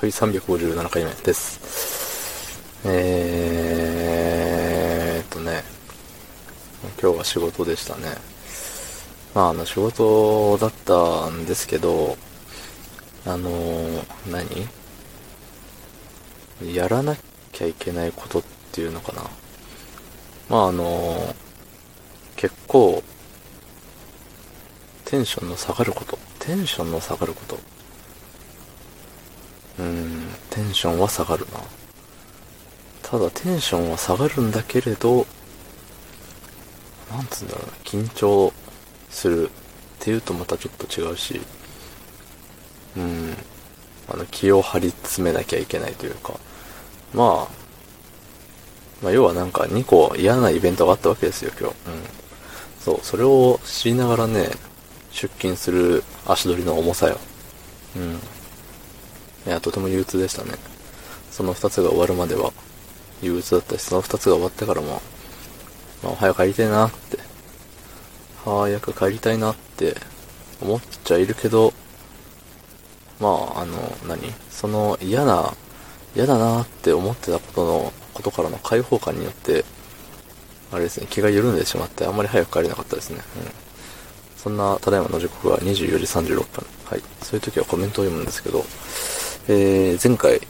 はい、357回目です。えーっとね、今日は仕事でしたね。まあ、あの、仕事だったんですけど、あの何？やらなきゃいけないことっていうのかな。まあ、あの結構、テンションの下がること。テンションの下がること。うん、テンションは下がるな。ただテンションは下がるんだけれど、なんつうんだろうな、緊張するっていうとまたちょっと違うし、うん、あの、気を張り詰めなきゃいけないというか、まあ、まあ、要はなんか2個嫌なイベントがあったわけですよ、今日。うん。そう、それを知りながらね、出勤する足取りの重さよ。うん。いや、とても憂鬱でしたね。その2つが終わるまでは憂鬱だったし、その2つが終わってからも、まあ、早く帰りたいなって、早く帰りたいなって思っちゃいるけど、まあ、あの、何？その嫌な、嫌だなって思ってたことの、ことからの解放感によって、あれですね、気が緩んでしまって、あんまり早く帰れなかったですね。うん。そんな、ただいまの時刻は24時36分。はい。そういう時はコメントを読むんですけど、えー、前回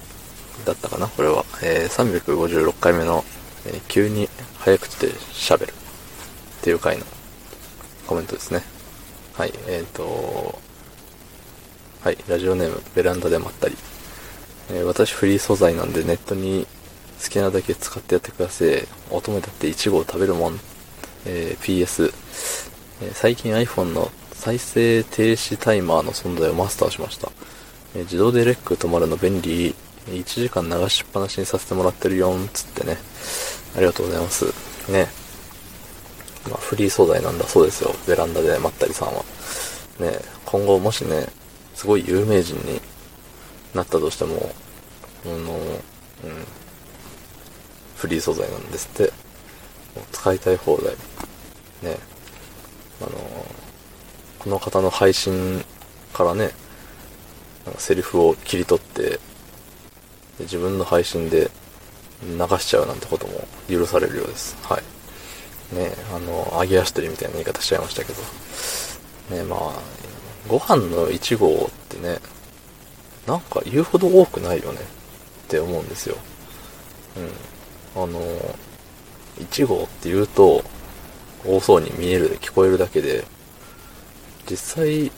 だったかな？これは。えー、356回目の、えー、急に早口で喋るっていう回のコメントですね。はい、えっ、ー、と、はい、ラジオネーム、ベランダでまったり。え、私フリー素材なんでネットに好きなだけ使ってやってください。乙女だってイチゴを食べるもん。え、PS、え最近 iPhone の再生停止タイマーの存在をマスターしました。え自動でレック止まるの便利。1時間流しっぱなしにさせてもらってるよん、つってね。ありがとうございます。ね。まあ、フリー素材なんだそうですよ。ベランダでまったりさんは。ね、今後もしね、すごい有名人になったとしても、あの、うん、フリー素材なんですって。もう使いたい放題。ね。あの、この方の配信からね、セリフを切り取って自分の配信で流しちゃうなんてことも許されるようです。はい。ねあの揚げ足取りみたいな言い方しちゃいましたけど。ねまあご飯の1合ってねなんか言うほど多くないよねって思うんですよ。うん。あの1合って言うと多そうに見える聞こえるだけで実際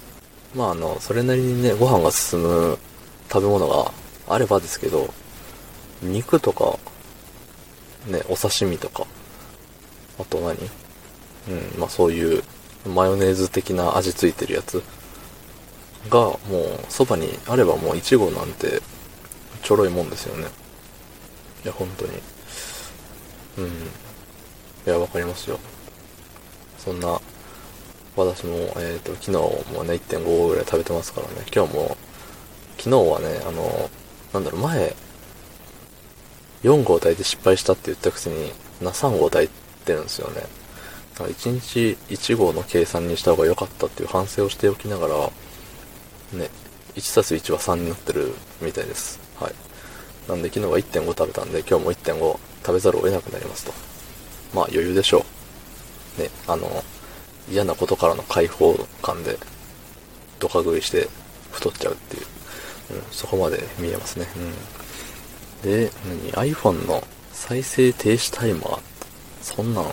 まああの、それなりにね、ご飯が進む食べ物があればですけど、肉とか、ね、お刺身とか、あと何？うん、まあそういうマヨネーズ的な味ついてるやつがもうそばにあればもう1合なんてちょろいもんですよね。いや、本当に。うん。いや、わかりますよ。そんな私も、えっ、ー、と、昨日もね、1.5合ぐらい食べてますからね、今日も、昨日はね、あの、なんだろう、前、4合炊いて失敗したって言ったくせに、な、3合炊いてるんですよね。だから1日1合の計算にした方が良かったっていう反省をしておきながら、ね、1たす1は3になってるみたいです。はい。なんで昨日は1.5食べたんで、今日も1.5食べざるを得なくなりますと。まあ余裕でしょう。ね、あの、嫌なことからの解放感で、ドカ食いして太っちゃうっていう、うん、そこまで見えますね。うん。で、何 ?iPhone の再生停止タイマーそんなん、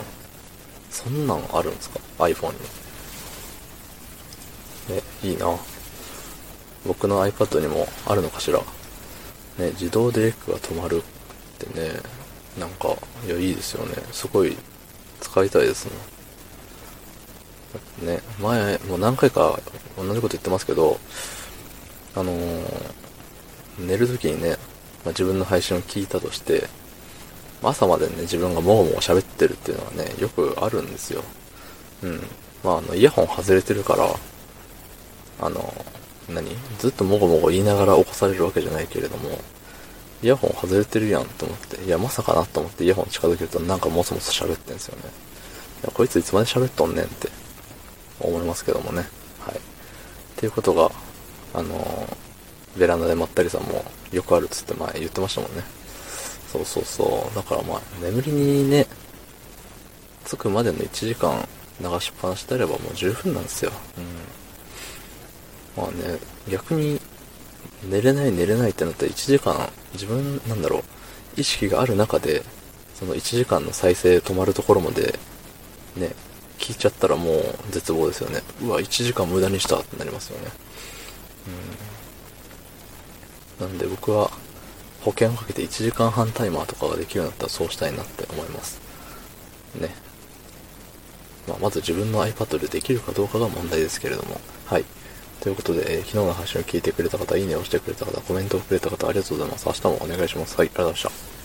そんなんあるんですか ?iPhone に。ね、いいな。僕の iPad にもあるのかしら？ね、自動でレックが止まるってね、なんか、いや、いいですよね。すごい使いたいですね。ね、前、もう何回か同じこと言ってますけど、あのー、寝るときにね、まあ、自分の配信を聞いたとして、朝までね、自分がもごもご喋ってるっていうのはね、よくあるんですよ。うん。まあ、あの、イヤホン外れてるから、あの、何？ずっともごもご言いながら起こされるわけじゃないけれども、イヤホン外れてるやんと思って、いや、まさかなと思ってイヤホン近づけるとなんかもそもそ喋ってんすよね。いや、こいついつまで喋っとんねんって思いますけどもね。はい。っていうことが、あの、ベランダでまったりさんもよくあるっつって前言ってましたもんね。そうそうそう。だからまあ、眠りにね、着くまでの1時間流しっぱなしであればもう十分なんですよ。うん。まあね、逆に、寝れない寝れないってなったら1時間、自分、なんだろう、意識がある中で、その1時間の再生止まるところまで、ね、聞いちゃったらもう絶望ですよね。うわ、1時間無駄にしたってなりますよね。うん。なんで僕は、保険をかけて1時間半タイマーとかができるようになったらそうしたいなって思います。ね。まあ、まず自分の iPad でできるかどうかが問題ですけれども。はい。ということで、えー昨日の配信を聞いてくれた方、いいねを押してくれた方、コメントをくれた方、ありがとうございます。明日もお願いします。はい、ありがとうございました。